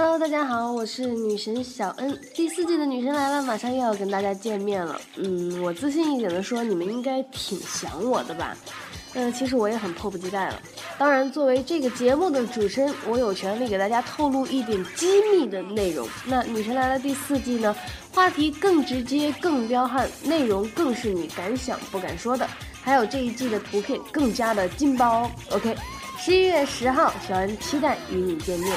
Hello，大家好，我是女神小恩。第四季的女神来了，马上又要跟大家见面了。嗯，我自信一点的说，你们应该挺想我的吧？嗯，其实我也很迫不及待了。当然，作为这个节目的主持人，我有权利给大家透露一点机密的内容。那女神来了第四季呢，话题更直接、更彪悍，内容更是你敢想不敢说的。还有这一季的图片更加的劲爆哦。OK。十一月十号，小恩期待与你见面。